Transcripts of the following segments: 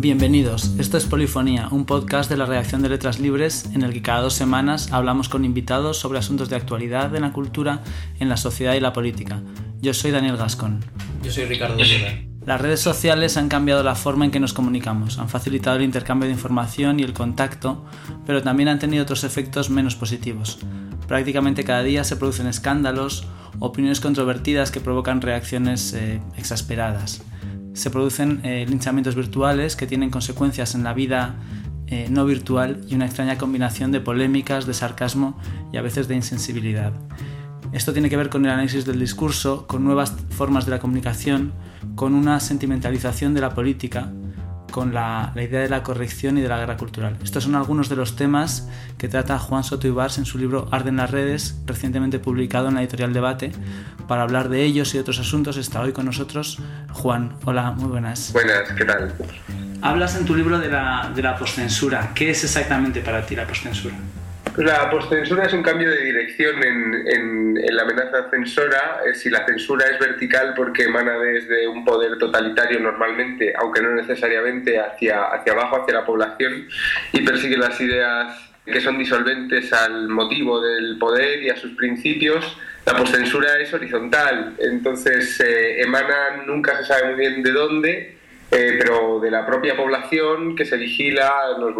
Bienvenidos, esto es Polifonía, un podcast de la redacción de Letras Libres en el que cada dos semanas hablamos con invitados sobre asuntos de actualidad en la cultura, en la sociedad y la política. Yo soy Daniel Gascón. Yo soy Ricardo Oliva. Las redes sociales han cambiado la forma en que nos comunicamos, han facilitado el intercambio de información y el contacto, pero también han tenido otros efectos menos positivos. Prácticamente cada día se producen escándalos, opiniones controvertidas que provocan reacciones eh, exasperadas se producen eh, linchamientos virtuales que tienen consecuencias en la vida eh, no virtual y una extraña combinación de polémicas, de sarcasmo y a veces de insensibilidad. Esto tiene que ver con el análisis del discurso, con nuevas formas de la comunicación, con una sentimentalización de la política con la, idea de la corrección y de la guerra cultural. Estos son algunos de los temas que trata Juan Soto Ibars en su libro Arden las redes, recientemente publicado en la editorial Debate. Para hablar de ellos y otros asuntos está hoy con nosotros Juan. Hola, muy buenas. Buenas, ¿qué tal? Hablas en tu libro de la, de la postcensura. ¿Qué es exactamente para ti la postcensura? La postcensura es un cambio de dirección en, la amenaza censora. Eh, si la censura es vertical porque emana desde un poder totalitario normalmente, aunque no necesariamente hacia, hacia abajo, hacia la población, y persigue las ideas que son disolventes al motivo del poder y a sus principios, la postcensura es horizontal. Entonces eh, emana, nunca se sabe muy bien de dónde, eh, pero de la propia población que se vigila, nos,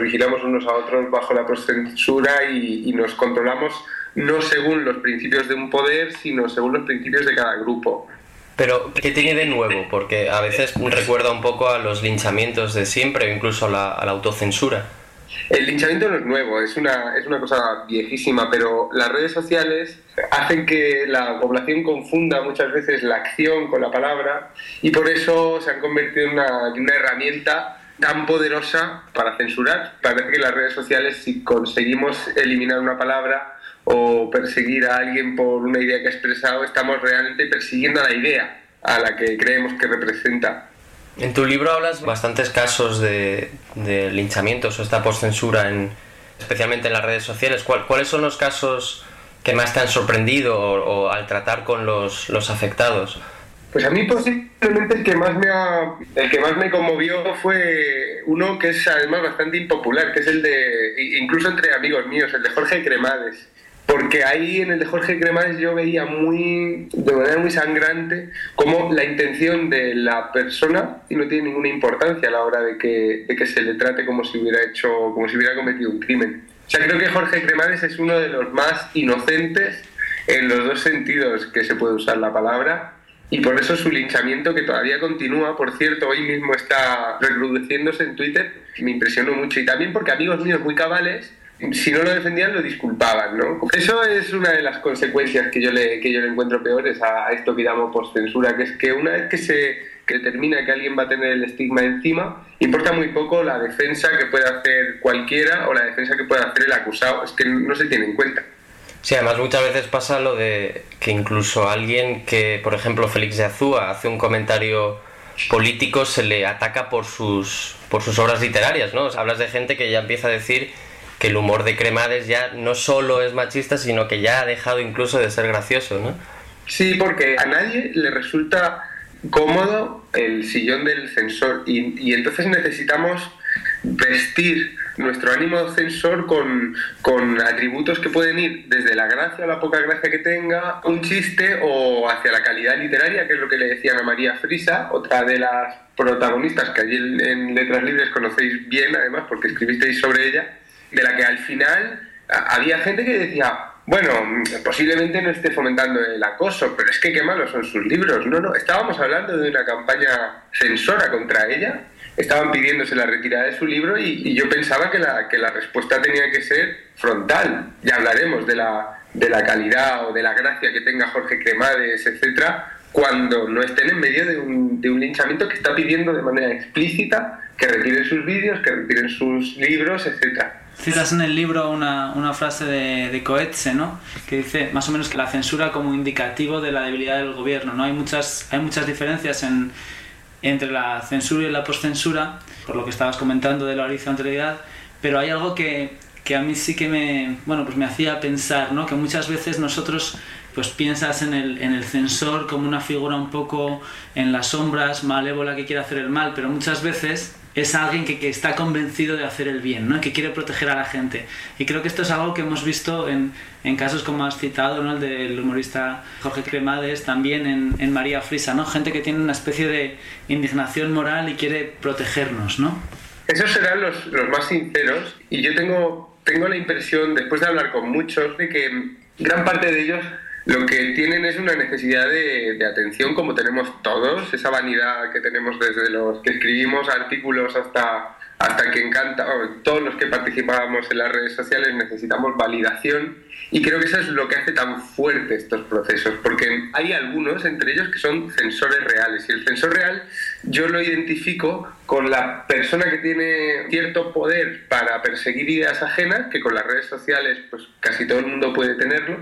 vigilamos unos a otros bajo la censura y, y nos controlamos no según los principios de un poder, sino según los principios de cada grupo. Pero, ¿qué tiene de nuevo? Porque a veces recuerda un poco a los linchamientos de siempre, incluso a la autocensura. El linchamiento no es nuevo, es una, es una cosa viejísima, pero las redes sociales hacen que la población confunda muchas veces la acción con la palabra y por eso se han convertido en una, herramienta tan poderosa para censurar. Parece que las redes sociales, si conseguimos eliminar una palabra o perseguir a alguien por una idea que ha expresado, estamos realmente persiguiendo a la idea a la que creemos que representa. En tu libro hablas bastantes casos de, linchamientos o esta postcensura, en, especialmente en las redes sociales. ¿Cuáles son los casos que más te han sorprendido al tratar con los, afectados? Pues a mí posiblemente el que más me el que más me conmovió fue uno que es además bastante impopular, que es el de incluso entre amigos míos, el de Jorge Cremades porque ahí en el de Jorge Cremades yo veía muy, de manera muy sangrante cómo la intención de la persona no tiene ninguna importancia a la hora de que, de que se le trate como si hubiera hecho, como si hubiera cometido un crimen. O sea, creo que Jorge Cremades es uno de los más inocentes en los dos sentidos que se puede usar la palabra y por eso su linchamiento, que todavía continúa, por cierto, hoy mismo está reproduciéndose en Twitter, me impresionó mucho. Y también porque amigos míos muy cabales si no lo defendían lo disculpaban, ¿no? Eso es una de las consecuencias que yo le, que yo le encuentro peores a, esto que llamo postcensura, que es que una vez que se que determina que alguien va a tener el estigma encima, importa muy poco la defensa que pueda hacer cualquiera o la defensa que pueda hacer el acusado, es que no se tiene en cuenta. Sí, además muchas veces pasa lo de que incluso alguien que, por ejemplo, Félix de Azúa hace un comentario político, se le ataca por sus, por sus obras literarias, ¿no? hablas de gente que ya empieza a decir que el humor de Cremades ya no solo es machista, sino que ya ha dejado incluso de ser gracioso, ¿no? Sí, porque a nadie le resulta cómodo el sillón del censor y, entonces necesitamos vestir nuestro ánimo censor con, con, atributos que pueden ir desde la gracia o la poca gracia que tenga, un chiste o hacia la calidad literaria, que es lo que le decían a María Frisa, otra de las protagonistas que allí en Letras Libres conocéis bien, además, porque escribisteis sobre ella de la que al final había gente que decía, bueno, posiblemente no esté fomentando el acoso, pero es que qué malos son sus libros. No, no, estábamos hablando de una campaña censora contra ella, estaban pidiéndose la retirada de su libro y, yo pensaba que la, que la respuesta tenía que ser frontal. Ya hablaremos de la, de la calidad o de la gracia que tenga Jorge Cremades, etcétera, cuando no estén en medio de un, de un linchamiento que está pidiendo de manera explícita que retiren sus vídeos, que retiren sus libros, etcétera. Citas en el libro una, una frase de, de, Coetze, ¿no? Que dice más o menos que la censura como indicativo de la debilidad del gobierno, ¿no? Hay muchas, hay muchas diferencias en, entre la censura y la postcensura, por lo que estabas comentando de la horizontalidad, pero hay algo que, que a mí sí que me, bueno, pues me hacía pensar, ¿no? Que muchas veces nosotros pues piensas en el, en el censor como una figura un poco en las sombras, malévola que quiere hacer el mal, pero muchas veces es alguien que, está convencido de hacer el bien, ¿no? que quiere proteger a la gente. Y creo que esto es algo que hemos visto en, en casos como has citado, ¿no? el del humorista Jorge Cremades, también en, en, María Frisa, ¿no? gente que tiene una especie de indignación moral y quiere protegernos. ¿no? Esos serán los, los más sinceros y yo tengo, tengo la impresión, después de hablar con muchos, de que gran parte de ellos lo que tienen es una necesidad de, atención como tenemos todos, esa vanidad que tenemos desde los que escribimos artículos hasta, hasta que encanta, todos los que participamos en las redes sociales necesitamos validación. Y creo que eso es lo que hace tan fuerte estos procesos, porque hay algunos entre ellos que son censores reales. Y el censor real yo lo identifico con la persona que tiene cierto poder para perseguir ideas ajenas, que con las redes sociales pues casi todo el mundo puede tenerlo,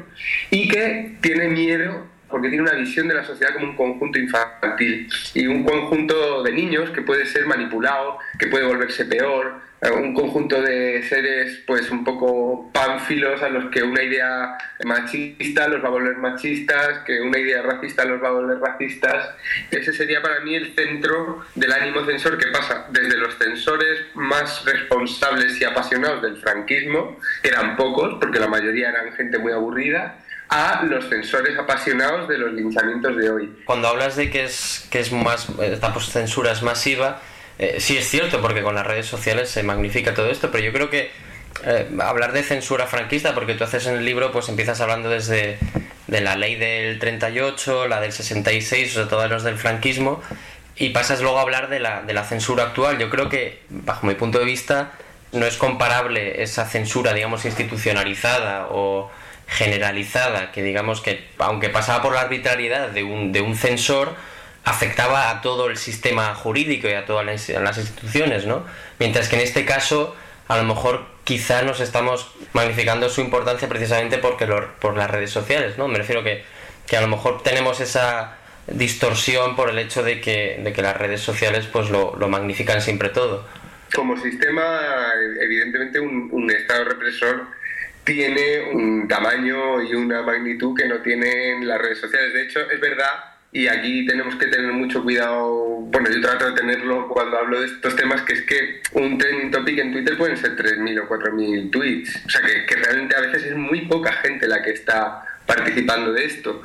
y que tiene miedo porque tiene una visión de la sociedad como un conjunto infantil y un conjunto de niños que puede ser manipulado, que puede volverse peor, un conjunto de seres pues un poco pánfilos a los que una idea machista los va a volver machistas, que una idea racista los va a volver racistas. Ese sería para mí el centro del ánimo censor que pasa desde los censores más responsables y apasionados del franquismo, que eran pocos, porque la mayoría eran gente muy aburrida, a los censores apasionados de los linchamientos de hoy. Cuando hablas de que es, que es más, esta censura es masiva, eh, sí es cierto, porque con las redes sociales se magnifica todo esto, pero yo creo que eh, hablar de censura franquista, porque tú haces en el libro, pues empiezas hablando desde de la ley del 38, la del 66, o sea, todos los del franquismo, y pasas luego a hablar de la, de la censura actual. Yo creo que, bajo mi punto de vista, no es comparable esa censura, digamos, institucionalizada o generalizada, que digamos que, aunque pasaba por la arbitrariedad de un, de un censor, afectaba a todo el sistema jurídico y a todas las instituciones, ¿no? Mientras que en este caso, a lo mejor quizá nos estamos magnificando su importancia precisamente porque por las redes sociales, ¿no? Me refiero que, que a lo mejor tenemos esa distorsión por el hecho de que, de que las redes sociales pues lo, lo magnifican siempre todo. Como sistema, evidentemente un, un Estado represor tiene un tamaño y una magnitud que no tienen las redes sociales. De hecho, es verdad y aquí tenemos que tener mucho cuidado, bueno, yo trato de tenerlo cuando hablo de estos temas, que es que un trending topic en Twitter pueden ser 3.000 o 4.000 tweets, o sea que, que realmente a veces es muy poca gente la que está participando de esto.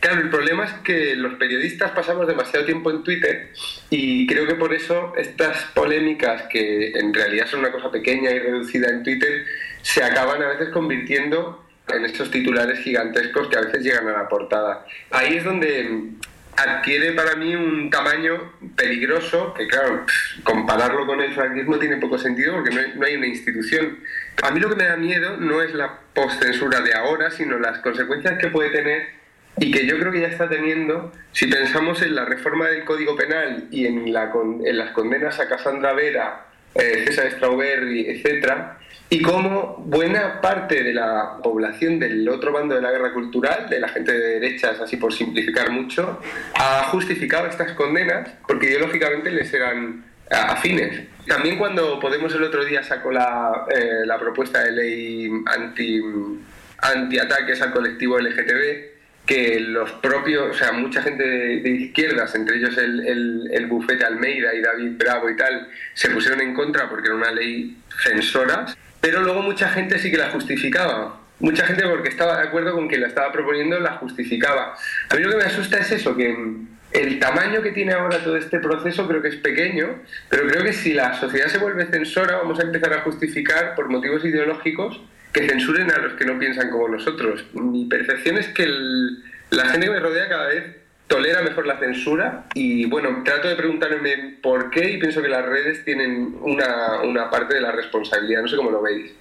Claro, el problema es que los periodistas pasamos demasiado tiempo en Twitter y creo que por eso estas polémicas, que en realidad son una cosa pequeña y reducida en Twitter, se acaban a veces convirtiendo en estos titulares gigantescos que a veces llegan a la portada. Ahí es donde adquiere para mí un tamaño peligroso, que claro, compararlo con el franquismo tiene poco sentido porque no hay, una institución. A mí lo que me da miedo no es la postcensura de ahora, sino las consecuencias que puede tener y que yo creo que ya está teniendo si pensamos en la reforma del Código Penal y en, la, en las condenas a Cassandra Vera, eh, César Strawberry, etcétera, y cómo buena parte de la población del otro bando de la guerra cultural, de la gente de derechas, así por simplificar mucho, ha justificado estas condenas porque ideológicamente les eran afines. También cuando Podemos el otro día sacó la, eh, la propuesta de ley anti, anti-ataques al colectivo LGTB, que los propios, o sea, mucha gente de, izquierdas, entre ellos el, el, el, bufete Almeida y David Bravo y tal, se pusieron en contra porque era una ley censora pero luego mucha gente sí que la justificaba. Mucha gente porque estaba de acuerdo con quien la estaba proponiendo la justificaba. A mí lo que me asusta es eso, que el tamaño que tiene ahora todo este proceso creo que es pequeño, pero creo que si la sociedad se vuelve censora vamos a empezar a justificar por motivos ideológicos que censuren a los que no piensan como nosotros. Mi percepción es que la gente que me rodea cada vez tolera mejor la censura y bueno, trato de preguntarme por qué y pienso que las redes tienen una, una parte de la responsabilidad, no sé cómo lo veis.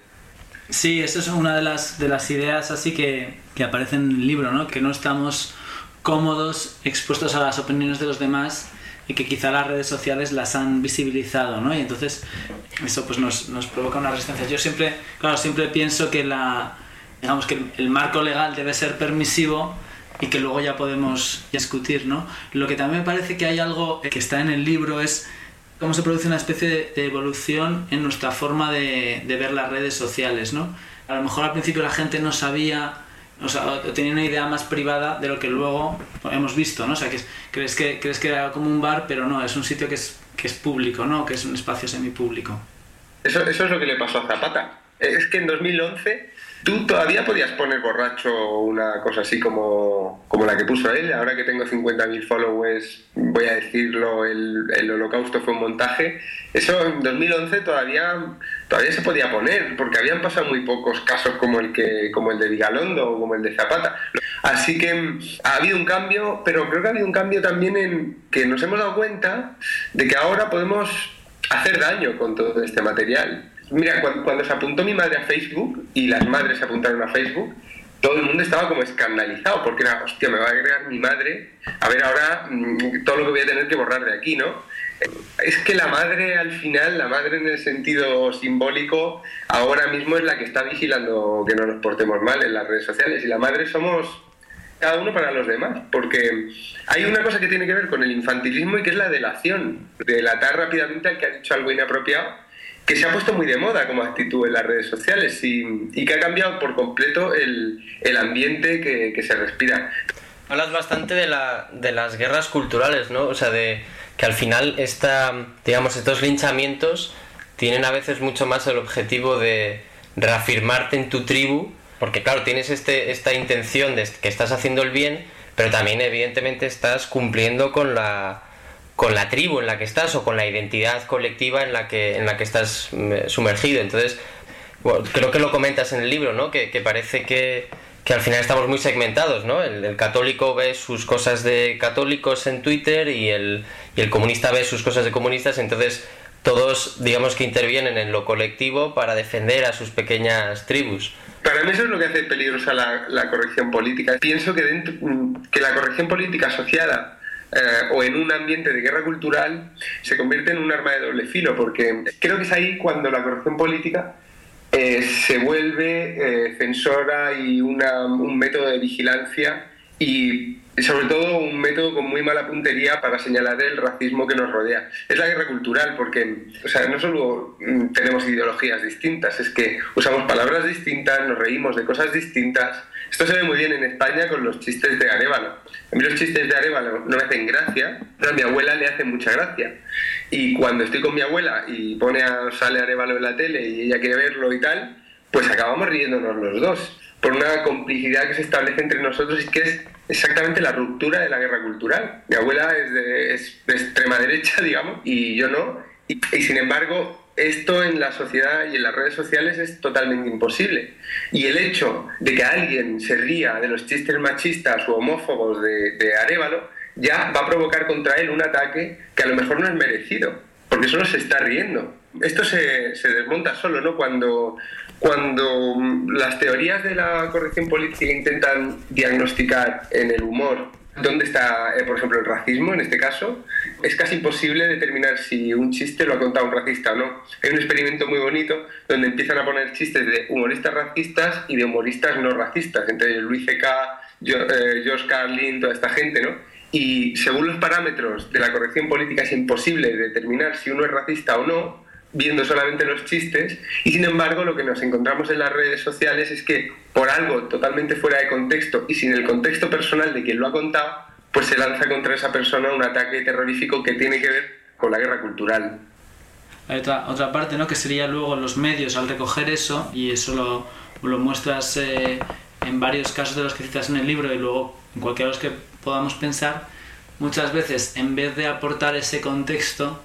Sí, eso es una de las, de las ideas así que, que aparece en el libro, ¿no? que no estamos cómodos expuestos a las opiniones de los demás y que quizá las redes sociales las han visibilizado, ¿no? Y entonces eso pues nos, nos provoca una resistencia. Yo siempre, claro, siempre pienso que la, digamos que el marco legal debe ser permisivo, y que luego ya podemos discutir, ¿no? Lo que también me parece que hay algo que está en el libro es cómo se produce una especie de, evolución en nuestra forma de, ver las redes sociales, ¿no? A lo mejor al principio la gente no sabía, o sea, tenía una idea más privada de lo que luego hemos visto, ¿no? O sea, crees, que crees que era como un bar, pero no, es un sitio que es que es público, ¿no? Que es un espacio semipúblico. Eso, eso es lo que le pasó a Zapata. Es que en 2011 Tú todavía podías poner borracho una cosa así como, como la que puso él. Ahora que tengo 50.000 followers, voy a decirlo, el, el, holocausto fue un montaje. Eso en 2011 todavía, todavía se podía poner, porque habían pasado muy pocos casos como el, que, como el de Vigalondo o como el de Zapata. Así que ha habido un cambio, pero creo que ha habido un cambio también en que nos hemos dado cuenta de que ahora podemos hacer daño con todo este material. Mira, cuando, se apuntó mi madre a Facebook y las madres se apuntaron a Facebook, todo el mundo estaba como escandalizado porque era, hostia, me va a agregar mi madre, a ver ahora mm, todo lo que voy a tener que borrar de aquí, ¿no? Es que la madre al final, la madre en el sentido simbólico, ahora mismo es la que está vigilando que no nos portemos mal en las redes sociales y la madre somos cada uno para los demás, porque hay una cosa que tiene que ver con el infantilismo y que es la delación, delatar rápidamente al que ha dicho algo inapropiado que se ha puesto muy de moda como actitud en las redes sociales y, que ha cambiado por completo el, el ambiente que, que, se respira. Hablas bastante de, la, de las guerras culturales, ¿no? O sea, de que al final esta, digamos, estos linchamientos tienen a veces mucho más el objetivo de reafirmarte en tu tribu, porque claro, tienes este, esta intención de que estás haciendo el bien, pero también evidentemente estás cumpliendo con la con la tribu en la que estás o con la identidad colectiva en la que, en la que estás mm, sumergido. Entonces, creo que lo comentas en el libro, ¿no? Que, parece que, al final estamos muy segmentados, ¿no? El, católico ve sus cosas de católicos en Twitter y el, y el comunista ve sus cosas de comunistas, entonces todos, digamos que intervienen en lo colectivo para defender a sus pequeñas tribus. Para mí eso es lo que hace peligrosa la, la corrección política. Pienso que, dentro, que la corrección política asociada eh, o en un ambiente de guerra cultural se convierte en un arma de doble filo, porque creo que es ahí cuando la corrección política eh, se vuelve eh, censora y un método de vigilancia y sobre todo un método con muy mala puntería para señalar el racismo que nos rodea. Es la guerra cultural, porque o sea, no solo mm, tenemos ideologías distintas, es que usamos palabras distintas, nos reímos de cosas distintas. Esto se ve muy bien en España con los chistes de Arevalo. A mí los chistes de Arevalo no me hacen gracia, pero a mi abuela le hace mucha gracia. Y cuando estoy con mi abuela y pone a, sale Arevalo en la tele y ella quiere verlo y tal, pues acabamos riéndonos los dos por una complicidad que se establece entre nosotros y que es exactamente la ruptura de la guerra cultural. Mi abuela es de, extrema derecha, digamos, y yo no. Y, sin embargo, esto en la sociedad y en las redes sociales es totalmente imposible. Y el hecho de que alguien se ría de los chistes machistas o homófobos de, de Arevalo ya va a provocar contra él un ataque que a lo mejor no es merecido, porque solo se está riendo. Esto se, desmonta solo, ¿no? Cuando cuando mm, las teorías de la corrección política intentan diagnosticar en el humor dónde está, eh, por ejemplo, el racismo en este caso, es casi imposible determinar si un chiste lo ha contado un racista o no. Hay un experimento muy bonito donde empiezan a poner chistes de humoristas racistas y de humoristas no racistas, entre Luis C.K., eh, Josh Carlin, toda esta gente, ¿no? Y según los parámetros de la corrección política es imposible determinar si uno es racista o no, viendo solamente los chistes y sin embargo lo que nos encontramos en las redes sociales es que por algo totalmente fuera de contexto y sin el contexto personal de quien lo ha contado, pues se lanza contra esa persona un ataque terrorífico que tiene que ver con la guerra cultural. Hay otra, otra parte, ¿no? Que sería luego los medios al recoger eso, y eso lo, lo muestras eh, en varios casos de los que citas en el libro y luego en cualquiera de los que podamos pensar, muchas veces en vez de aportar ese contexto,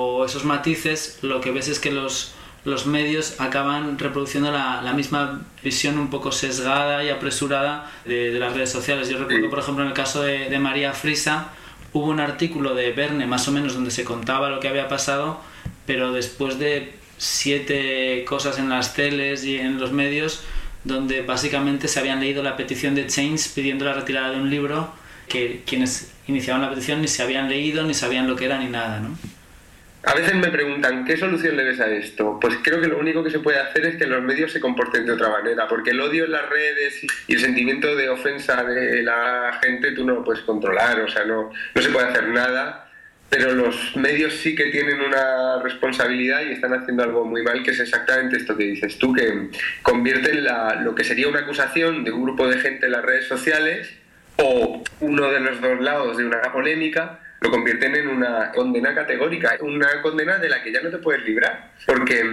o esos matices, lo que ves es que los, los medios acaban reproduciendo la, la, misma visión un poco sesgada y apresurada de, de, las redes sociales. Yo recuerdo, por ejemplo, en el caso de, de, María Frisa, hubo un artículo de Verne, más o menos, donde se contaba lo que había pasado, pero después de siete cosas en las teles y en los medios, donde básicamente se habían leído la petición de Chains pidiendo la retirada de un libro que quienes iniciaban la petición ni se habían leído, ni sabían lo que era, ni nada, ¿no? A veces me preguntan, ¿qué solución le ves a esto? Pues creo que lo único que se puede hacer es que los medios se comporten de otra manera, porque el odio en las redes y el sentimiento de ofensa de la gente tú no lo puedes controlar, o sea, no, no se puede hacer nada, pero los medios sí que tienen una responsabilidad y están haciendo algo muy mal, que es exactamente esto que dices tú, que convierten la, lo que sería una acusación de un grupo de gente en las redes sociales o uno de los dos lados de una polémica lo convierten en una condena categórica, una condena de la que ya no te puedes librar. Porque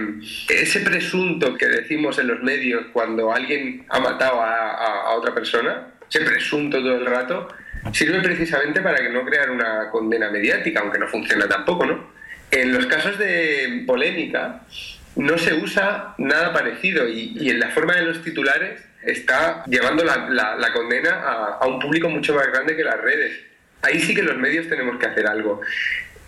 ese presunto que decimos en los medios cuando alguien ha matado a, otra persona, ese presunto todo el rato, sirve precisamente para que no crear una condena mediática, aunque no funciona tampoco, ¿no? En los casos de polémica no se usa nada parecido y, en la forma de los titulares está llevando la, condena a, a un público mucho más grande que las redes ahí sí que los medios tenemos que hacer algo.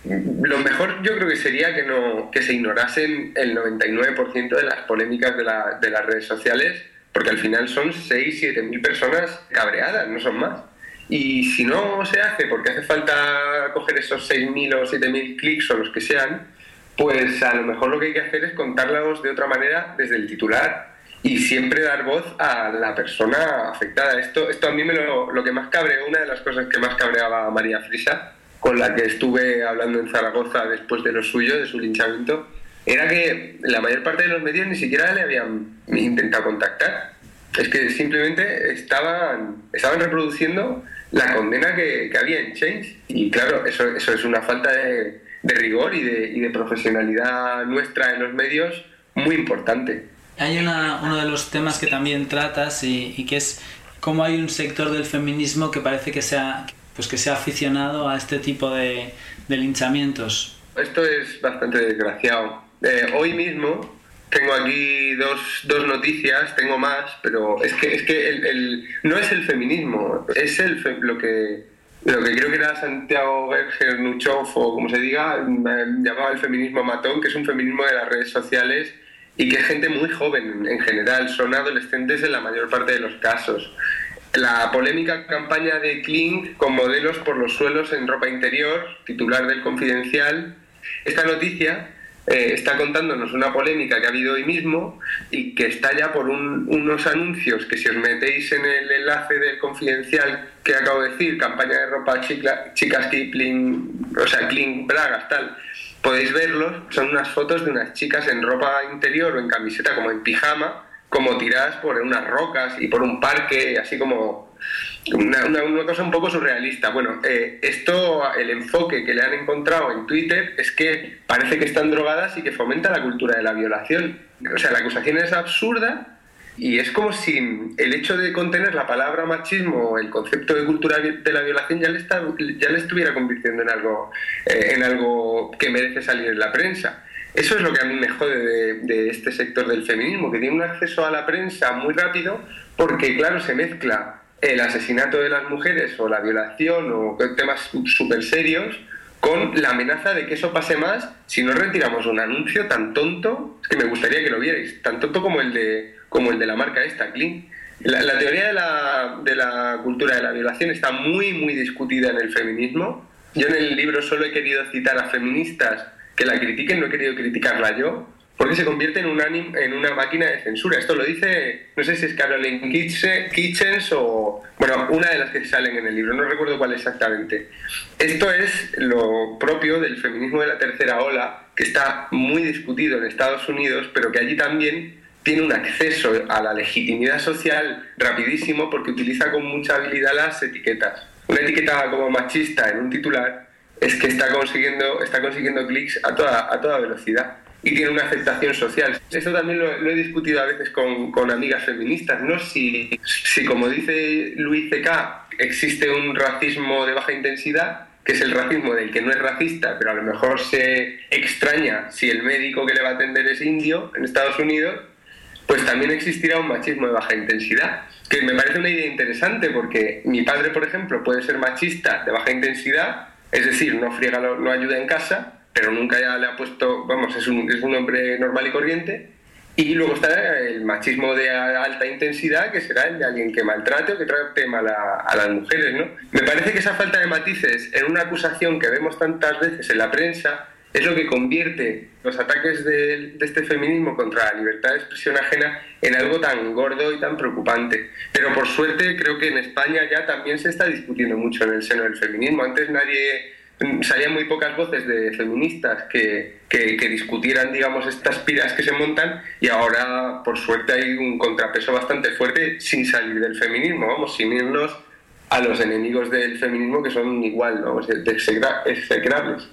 Lo mejor yo creo que sería que, no, que se ignorasen el 99% de las polémicas de, las redes sociales, porque al final son 6, 7 mil personas cabreadas, no son más. Y si no se hace porque hace falta coger esos 6.000 o 7.000 clics o los que sean, pues a lo mejor lo que hay que hacer es contarlos de otra manera desde el titular y siempre dar voz a la persona afectada. Esto, esto a mí me lo, lo que más cabreó, una de las cosas que más cabreaba a María Frisa, con la que estuve hablando en Zaragoza después de lo suyo, de su linchamiento, era que la mayor parte de los medios ni siquiera le habían intentado contactar. Es que simplemente estaban, estaban reproduciendo la condena que, que había en Change. Y claro, eso, eso es una falta de, de rigor y de, y de profesionalidad nuestra en los medios muy importante. Hay una, uno de los temas que también tratas y, que es cómo hay un sector del feminismo que parece que se ha, pues que se ha aficionado a este tipo de, linchamientos. Esto es bastante desgraciado. Eh, hoy mismo tengo aquí dos, dos, noticias, tengo más, pero es que, es que el, no es el feminismo, es el lo que lo que creo que era Santiago Gernuchov o como se diga, llamaba el feminismo matón, que es un feminismo de las redes sociales y que gente muy joven en general, son adolescentes en la mayor parte de los casos. La polémica campaña de Kling con modelos por los suelos en ropa interior, titular del Confidencial. Esta noticia eh, está contándonos una polémica que ha habido hoy mismo y que está ya por unos anuncios que si os metéis en el enlace del Confidencial que acabo de decir, campaña de ropa chicas Kipling, o sea, Kling Bragas, tal, podéis verlos, son unas fotos de unas chicas en ropa interior o en camiseta, como en pijama, como tiradas por unas rocas y por un parque, así como una, cosa un poco surrealista. Bueno, eh, esto, el enfoque que le han encontrado en Twitter es que parece que están drogadas y que fomenta la cultura de la violación. O sea, la acusación es absurda y es como si el hecho de contener la palabra machismo, el concepto de cultura de la violación, ya le, está, ya le estuviera convirtiendo en algo, eh, en algo que merece salir en la prensa. Eso es lo que a mí me jode de, este sector del feminismo, que tiene un acceso a la prensa muy rápido porque, claro, se mezcla el asesinato de las mujeres o la violación o temas súper serios con la amenaza de que eso pase más si no retiramos un anuncio tan tonto, es que me gustaría que lo vierais, tan tonto como el de como el de la marca esta, Clean. La, teoría de la, de la, cultura de la violación está muy, muy discutida en el feminismo. Yo en el libro solo he querido citar a feministas que la critiquen, no he querido criticarla yo, porque se convierte en, un en una máquina de censura. Esto lo dice, no sé si es Caroline Kitchens o, bueno, una de las que salen en el libro, no recuerdo cuál exactamente. Esto es lo propio del feminismo de la tercera ola, que está muy discutido en Estados Unidos, pero que allí también tiene un acceso a la legitimidad social rapidísimo porque utiliza con mucha habilidad las etiquetas. Una etiqueta como machista en un titular es que está consiguiendo, está consiguiendo clics a toda, a toda velocidad y tiene una aceptación social. Eso también lo, he discutido a veces con, con, amigas feministas, ¿no? Si, si, como dice Luis C.K., existe un racismo de baja intensidad, que es el racismo del que no es racista, pero a lo mejor se extraña si el médico que le va a atender es indio en Estados Unidos, pues también existirá un machismo de baja intensidad, que me parece una idea interesante porque mi padre, por ejemplo, puede ser machista de baja intensidad, es decir, no friega, no ayuda en casa, pero nunca ya le ha puesto, vamos, es un, es un hombre normal y corriente, y luego está el machismo de alta intensidad, que será el de alguien que maltrate o que trate mal a, a, las mujeres, ¿no? Me parece que esa falta de matices en una acusación que vemos tantas veces en la prensa es lo que convierte los ataques de, este feminismo contra la libertad de expresión ajena en algo tan gordo y tan preocupante. Pero por suerte creo que en España ya también se está discutiendo mucho en el seno del feminismo. Antes nadie salían muy pocas voces de feministas que, que, discutieran, digamos, estas piras que se montan y ahora, por suerte, hay un contrapeso bastante fuerte sin salir del feminismo, vamos, sin irnos a los enemigos del feminismo que son igual, ¿no? execrables.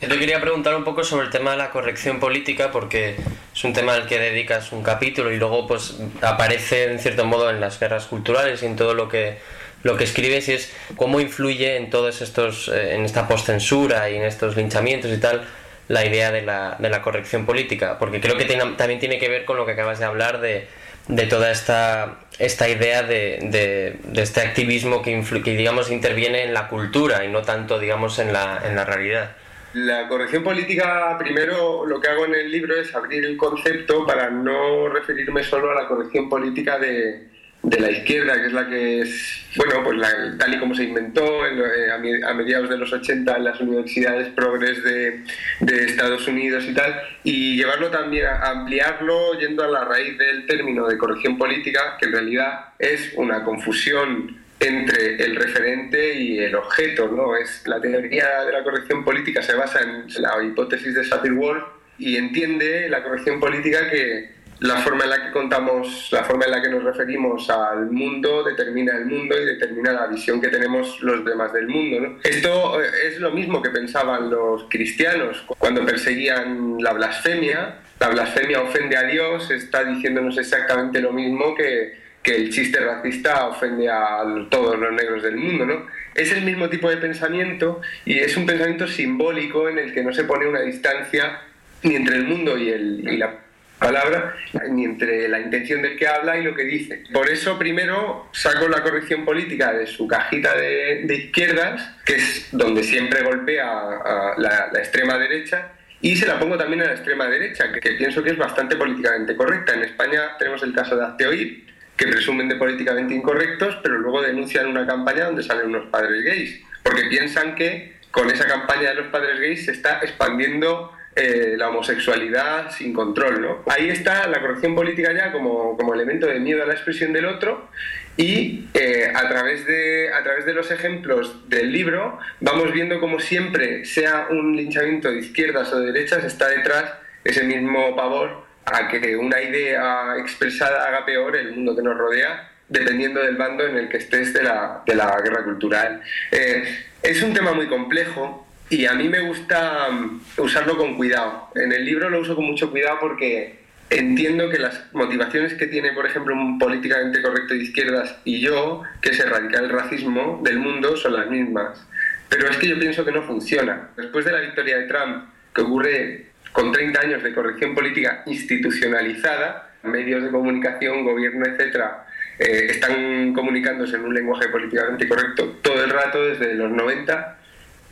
Yo te quería preguntar un poco sobre el tema de la corrección política, porque es un tema al que dedicas un capítulo y luego pues aparece en cierto modo en las guerras culturales y en todo lo que lo que escribes y es cómo influye en todos estos eh, en esta postcensura y en estos linchamientos y tal la idea de la, de la corrección política, porque creo que también tiene que ver con lo que acabas de hablar de, de toda esta, esta idea de, de, de este activismo que, que, digamos, interviene en la cultura y no tanto, digamos, en la, en la realidad. La corrección política, primero lo que hago en el libro es abrir el concepto para no referirme solo a la corrección política de, de la izquierda, que es la que es, bueno, pues tal y como se inventó eh, a, mediados de los 80 en las universidades progres de, de, Estados Unidos y tal, y llevarlo también a ampliarlo yendo a la raíz del término de corrección política, que en realidad es una confusión entre el referente y el objeto, ¿no? Es, la teoría de la corrección política se basa en la hipótesis de Sapir-Whorf y entiende la corrección política que la forma en la que contamos, la forma en la que nos referimos al mundo determina el mundo y determina la visión que tenemos los demás del mundo. Esto eh, es lo mismo que pensaban los cristianos cuando perseguían la blasfemia. La blasfemia ofende a Dios, está diciéndonos exactamente lo mismo que, que el chiste racista ofende a todos los negros del mundo. ¿no? Es el mismo tipo de pensamiento y es un pensamiento simbólico en el que no se pone una distancia ni entre el mundo y, el, y la palabra, ni entre la intención del que habla y lo que dice. Por eso primero saco la corrección política de su cajita de, izquierdas, que es donde siempre golpea a la, extrema derecha, y se la pongo también a la extrema derecha, que, pienso que es bastante políticamente correcta. En España tenemos el caso de Azteoir, que presumen de políticamente incorrectos, pero luego denuncian una campaña donde salen unos padres gays, porque piensan que con esa campaña de los padres gays se está expandiendo eh, la homosexualidad sin control. ¿no? Ahí está la corrección política ya como, como elemento de miedo a la expresión del otro y eh, a, través de, a través de los ejemplos del libro vamos viendo como siempre, sea un linchamiento de izquierdas o de derechas, está detrás ese mismo pavor a que una idea expresada haga peor el mundo que nos rodea dependiendo del bando en el que estés de la, de la guerra cultural. Eh, es un tema muy complejo, y a mí me gusta mm, usarlo con cuidado. En el libro lo uso con mucho cuidado porque entiendo que las motivaciones que tiene, por ejemplo, un políticamente correcto de izquierdas y yo, que es erradicar el racismo del mundo, son las mismas. Pero es que yo pienso que no funciona. Después de la victoria de Trump, que ocurre con 30 años de corrección política institucionalizada, medios de comunicación, gobierno, etcétera, eh, están comunicándose en un lenguaje políticamente correcto todo el rato desde los 90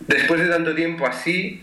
Después de tanto tiempo así,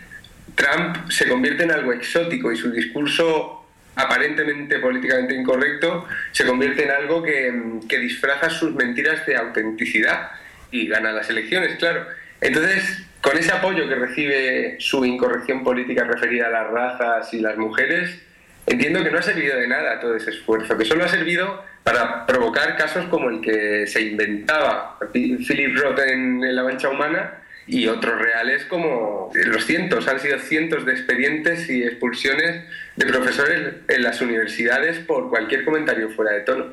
Trump se convierte en algo exótico y su discurso aparentemente políticamente incorrecto se convierte en algo que, que, disfraza sus mentiras de autenticidad y gana las elecciones, claro. Entonces, con ese apoyo que recibe su incorrección política referida a las razas y las mujeres, entiendo que no ha servido de nada todo ese esfuerzo, que solo ha servido para provocar casos como el que se inventaba Philip Roth en La Mancha Humana, y otros reales como los cientos, han sido cientos de expedientes y expulsiones de profesores en las universidades por cualquier comentario fuera de tono.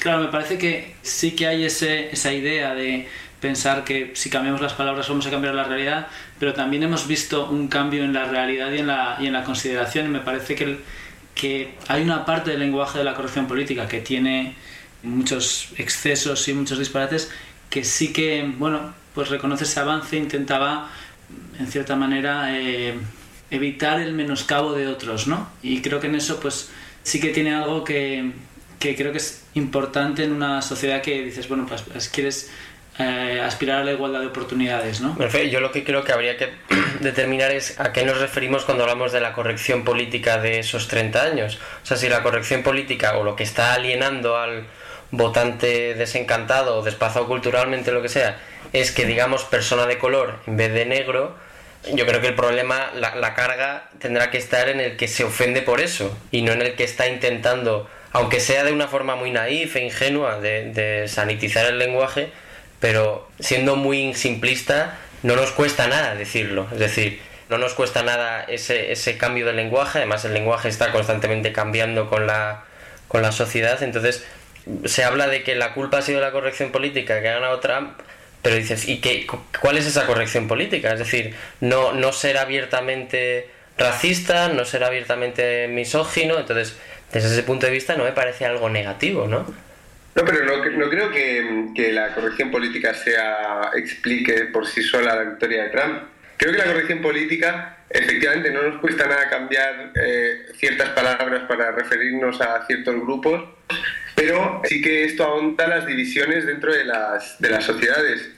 Claro, me parece que sí que hay esa idea de pensar que si cambiamos las palabras vamos a cambiar la realidad, pero también hemos visto un cambio en la realidad y en la, y en la consideración y me parece que, que hay una parte del lenguaje de la corrección política que tiene muchos excesos y muchos disparates que sí que, bueno, pues reconoce ese avance, intentaba, en cierta manera, eh, evitar el menoscabo de otros, ¿no? Y creo que en eso, pues, sí que tiene algo que, que creo que es importante en una sociedad que dices, bueno, pues, pues quieres eh, aspirar a la igualdad de oportunidades, ¿no? Yo lo que creo que habría que determinar es a qué nos referimos cuando hablamos de la corrección política de esos 30 años. O sea, si la corrección política o lo que está alienando al votante desencantado o desplazado culturalmente, lo que sea, es que digamos persona de color en vez de negro, yo creo que el problema, la, carga tendrá que estar en el que se ofende por eso y no en el que está intentando, aunque sea de una forma muy naif e ingenua, de, sanitizar el lenguaje, pero siendo muy simplista, no nos cuesta nada decirlo. Es decir, no nos cuesta nada ese, ese cambio de lenguaje, además el lenguaje está constantemente cambiando con la, con la sociedad, entonces se habla de que la culpa ha sido la corrección política que ha ganado Trump, pero dices, ¿y qué, cuál es esa corrección política? Es decir, no, no ser abiertamente racista, no ser abiertamente misógino, entonces, desde ese punto de vista no me parece algo negativo, ¿no? No, pero no, creo que, la corrección política sea explique por sí sola la victoria de Trump. Creo que la corrección política, efectivamente, no nos cuesta nada cambiar eh, ciertas palabras para referirnos a ciertos grupos, pero sí que esto ahonda las divisiones dentro de las, de las sociedades.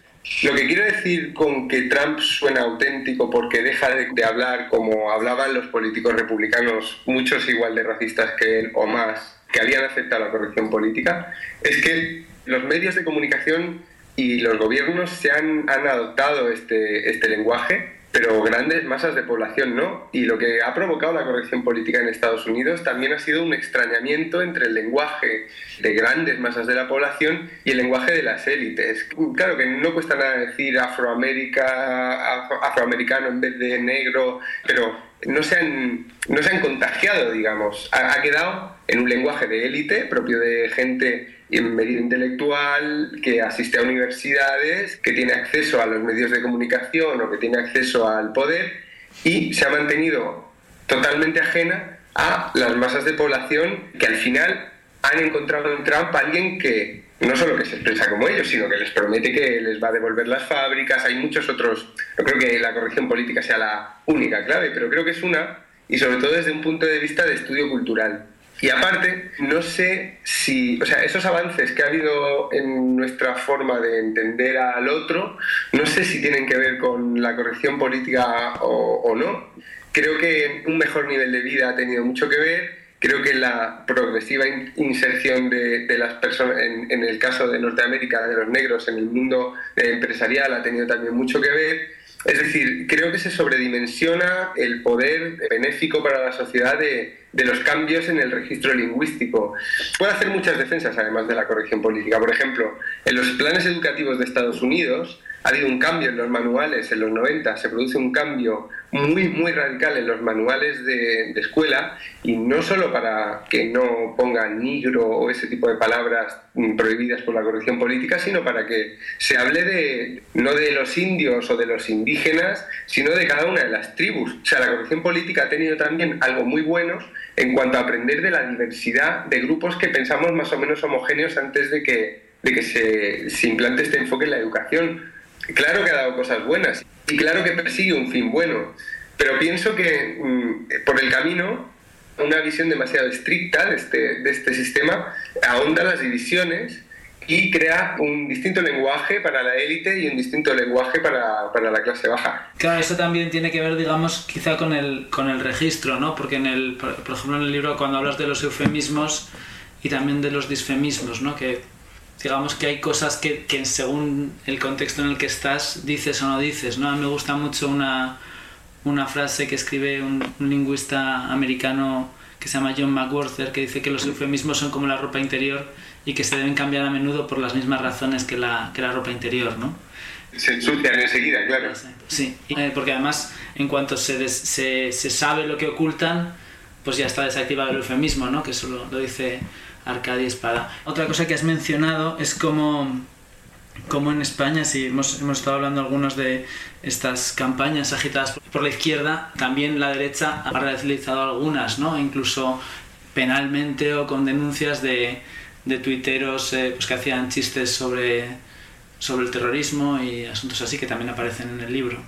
Lo que quiero decir con que Trump suena auténtico porque deja de, de, hablar como hablaban los políticos republicanos, muchos igual de racistas que él o más, que habían aceptado la corrección política, es que los medios de comunicación y los gobiernos se han, han adoptado este, este lenguaje pero grandes masas de población no. Y lo que ha provocado la corrección política en Estados Unidos también ha sido un extrañamiento entre el lenguaje de grandes masas de la población y el lenguaje de las élites. Claro que no cuesta nada decir afroamérica, afroamericano en vez de negro, pero no se han, no se han contagiado, digamos. Ha, quedado en un lenguaje de élite propio de gente en medio intelectual que asiste a universidades, que tiene acceso a los medios de comunicación o que tiene acceso al poder y se ha mantenido totalmente ajena a las masas de población que al final han encontrado en Trump a alguien que no solo que se expresa como ellos, sino que les promete que les va a devolver las fábricas. Hay muchos otros, no creo que la corrección política sea la única clave, pero creo que es una, y sobre todo desde un punto de vista de estudio cultural. Y aparte, no sé si, o sea, esos avances que ha habido en nuestra forma de entender al otro, no sé si tienen que ver con la corrección política o, o no. Creo que un mejor nivel de vida ha tenido mucho que ver Creo que la progresiva inserción de, las personas, en, el caso de Norteamérica, de los negros en el mundo empresarial, ha tenido también mucho que ver. Es decir, creo que se sobredimensiona el poder benéfico para la sociedad de, de los cambios en el registro lingüístico. Puede hacer muchas defensas, además de la corrección política. Por ejemplo, en los planes educativos de Estados Unidos, ha habido un cambio en los manuales en los 90, se produce un cambio muy, muy radical en los manuales de, escuela y no solo para que no pongan negro o ese tipo de palabras prohibidas por la corrección política, sino para que se hable de no de los indios o de los indígenas, sino de cada una de las tribus. O sea, la corrección política ha tenido también algo muy bueno en cuanto a aprender de la diversidad de grupos que pensamos más o menos homogéneos antes de que, de que se implante este enfoque en la educación Claro que ha dado cosas buenas y claro que persigue un fin bueno, pero pienso que mm, por el camino una visión demasiado estricta de este, de este sistema ahonda las divisiones y crea un distinto lenguaje para la élite y un distinto lenguaje para, para, la clase baja. Claro, eso también tiene que ver, digamos, quizá con el, con el registro, ¿no? Porque, en el, por, ejemplo, en el libro cuando hablas de los eufemismos y también de los disfemismos, ¿no? Que digamos que hay cosas que, que, según el contexto en el que estás dices o no dices, ¿no? A mí me gusta mucho una, una frase que escribe un, lingüista americano que se llama John McWhorter, que dice que los eufemismos son como la ropa interior y que se deben cambiar a menudo por las mismas razones que la, que la ropa interior, ¿no? Se ensucian enseguida, claro. Sí, eh, porque además en cuanto se, se, se, sabe lo que ocultan, pues ya está desactivado el eufemismo, ¿no? Que eso lo, lo dice Arcadia Espada. Otra cosa que has mencionado es como, como en España, si hemos, hemos estado hablando algunos de estas campañas agitadas por la izquierda, también la derecha ha realizado algunas, ¿no? incluso penalmente o con denuncias de, de tuiteros eh, pues que hacían chistes sobre, sobre el terrorismo y asuntos así que también aparecen en el libro.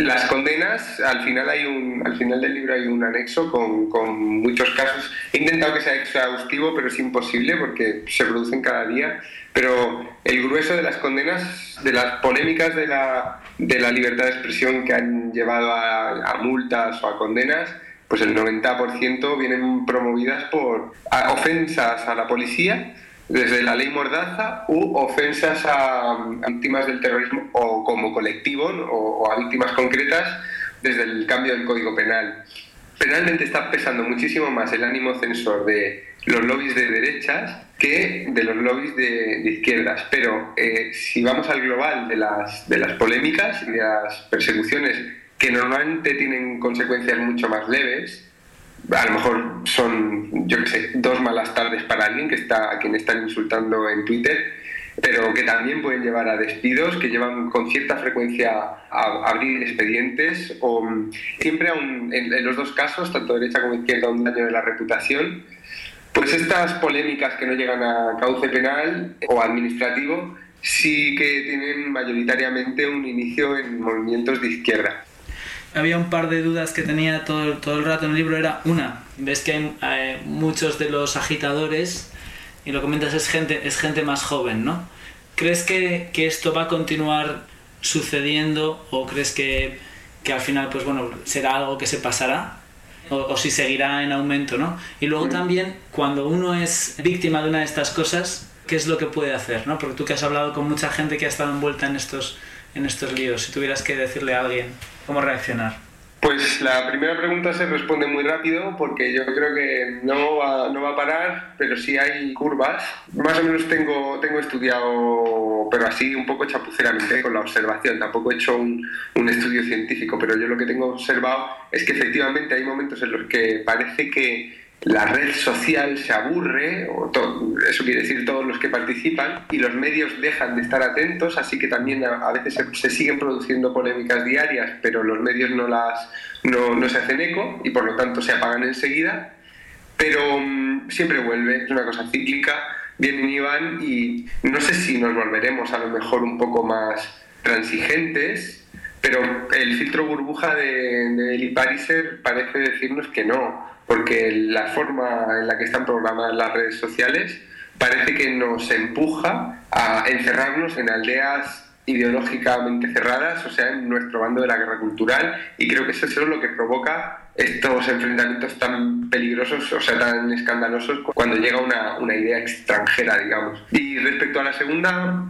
Las condenas, al final hay un, al final del libro hay un anexo con, con, muchos casos. He intentado que sea exhaustivo, pero es imposible porque se producen cada día. Pero el grueso de las condenas, de las polémicas de la, de la libertad de expresión que han llevado a, a multas o a condenas, pues el 90% vienen promovidas por ofensas a la policía desde la ley Mordaza u ofensas a, víctimas del terrorismo o como colectivo o, a víctimas concretas desde el cambio del Código Penal. Penalmente está pesando muchísimo más el ánimo censor de los lobbies de derechas que de los lobbies de, izquierdas. Pero eh, si vamos al global de las, de las polémicas y de las persecuciones que normalmente tienen consecuencias mucho más leves, a lo mejor son, yo qué sé, dos malas tardes para alguien que está, a quien están insultando en Twitter, pero que también pueden llevar a despidos, que llevan con cierta frecuencia a abrir expedientes o mm, siempre en, en los dos casos, tanto derecha como izquierda, un daño de la reputación. Pues estas polémicas que no llegan a cauce penal o administrativo sí que tienen mayoritariamente un inicio en movimientos de izquierda había un par de dudas que tenía todo, todo el rato en el libro. Era una, ves que hay, eh, muchos de los agitadores, y lo comentas, es gente, es gente más joven, ¿no? ¿Crees que, que esto va a continuar sucediendo o crees que, que, al final, pues bueno, será algo que se pasará? O, o, si seguirá en aumento, ¿no? Y luego también, cuando uno es víctima de una de estas cosas, ¿qué es lo que puede hacer, ¿no? Porque tú que has hablado con mucha gente que ha estado envuelta en estos, en estos líos, si tuvieras que decirle a alguien cómo reaccionar? Pues la primera pregunta se responde muy rápido porque yo creo que no va, no va a parar, pero sí hay curvas. Más o menos tengo, tengo estudiado, pero así un poco chapuceramente, con la observación. Tampoco he hecho un, un estudio científico, pero yo lo que tengo observado es que efectivamente hay momentos en los que parece que la red social se aburre, o eso quiere decir todos los que participan, y los medios dejan de estar atentos, así que también a, veces se, siguen produciendo polémicas diarias, pero los medios no, las, no, se hacen eco y por lo tanto se apagan enseguida, pero mm, siempre vuelve, es una cosa cíclica, vienen y van y no sé si nos volveremos a lo mejor un poco más transigentes, pero el filtro burbuja de, de Eli Pariser parece decirnos que no porque la forma en la que están programadas las redes sociales parece que nos empuja a encerrarnos en aldeas ideológicamente cerradas, o sea, en nuestro bando de la guerra cultural, y creo que eso es lo que provoca estos enfrentamientos tan peligrosos, o sea, tan escandalosos, cuando llega una, una idea extranjera, digamos. Y respecto a la segunda,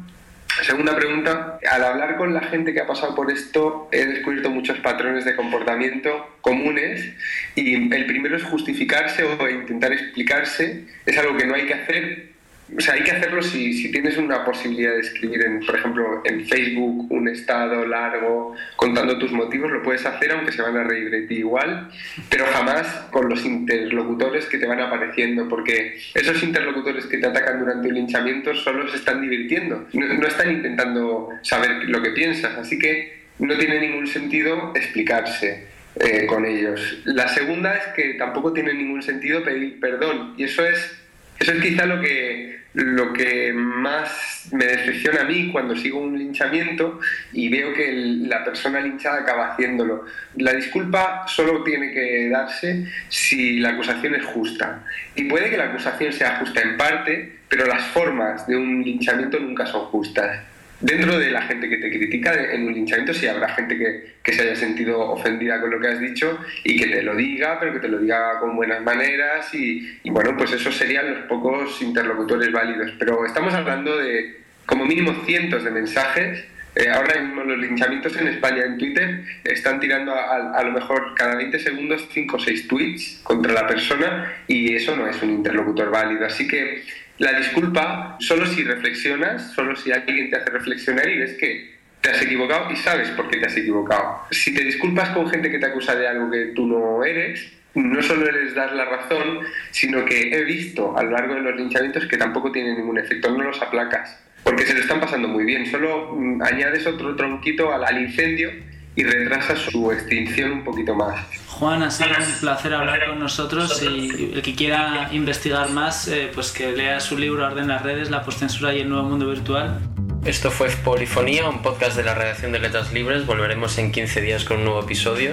Segunda pregunta, al hablar con la gente que ha pasado por esto he descubierto muchos patrones de comportamiento comunes y el primero es justificarse o intentar explicarse, es algo que no hay que hacer o sea, hay que hacerlo si, si, tienes una posibilidad de escribir, en, por ejemplo, en Facebook un estado largo contando tus motivos, lo puedes hacer aunque se van a reír de ti igual, pero jamás con los interlocutores que te van apareciendo, porque esos interlocutores que te atacan durante el linchamiento solo se están divirtiendo, no, están intentando saber lo que piensas, así que no tiene ningún sentido explicarse. Eh, con ellos. La segunda es que tampoco tiene ningún sentido pedir perdón y eso es eso es quizá lo que, lo que más me decepciona a mí cuando sigo un linchamiento y veo que la persona linchada acaba haciéndolo. La disculpa solo tiene que darse si la acusación es justa. Y puede que la acusación sea justa en parte, pero las formas de un linchamiento nunca son justas dentro de la gente que te critica en un linchamiento sí habrá gente que, que, se haya sentido ofendida con lo que has dicho y que te lo diga, pero que te lo diga con buenas maneras y, bueno, pues esos serían los pocos interlocutores válidos. Pero estamos hablando de como mínimo cientos de mensajes. Eh, ahora mismo los linchamientos en España en Twitter están tirando a, a, lo mejor cada 20 segundos 5 o 6 tweets contra la persona y eso no es un interlocutor válido. Así que la disculpa solo si reflexionas, solo si alguien te hace reflexionar y ves que te has equivocado y sabes por qué te has equivocado. Si te disculpas con gente que te acusa de algo que tú no eres, no solo les das la razón, sino que he visto a lo largo de los linchamientos que tampoco tienen ningún efecto, no los aplacas, porque se lo están pasando muy bien, solo mm, añades otro tronquito al, al incendio y retrasas su extinción un poquito más. Juan, ha sido un placer hablar con nosotros y el que quiera investigar más, eh, pues que lea su libro Arden las redes, la postcensura y el nuevo mundo virtual. Esto fue Polifonía, un podcast de la redacción de Letras Libres. Volveremos en 15 días con un nuevo episodio.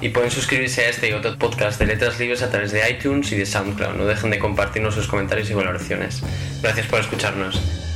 Y pueden suscribirse a este y otro podcast de Letras Libres a través de iTunes y de SoundCloud. No dejen de compartirnos sus comentarios y valoraciones. Gracias por escucharnos.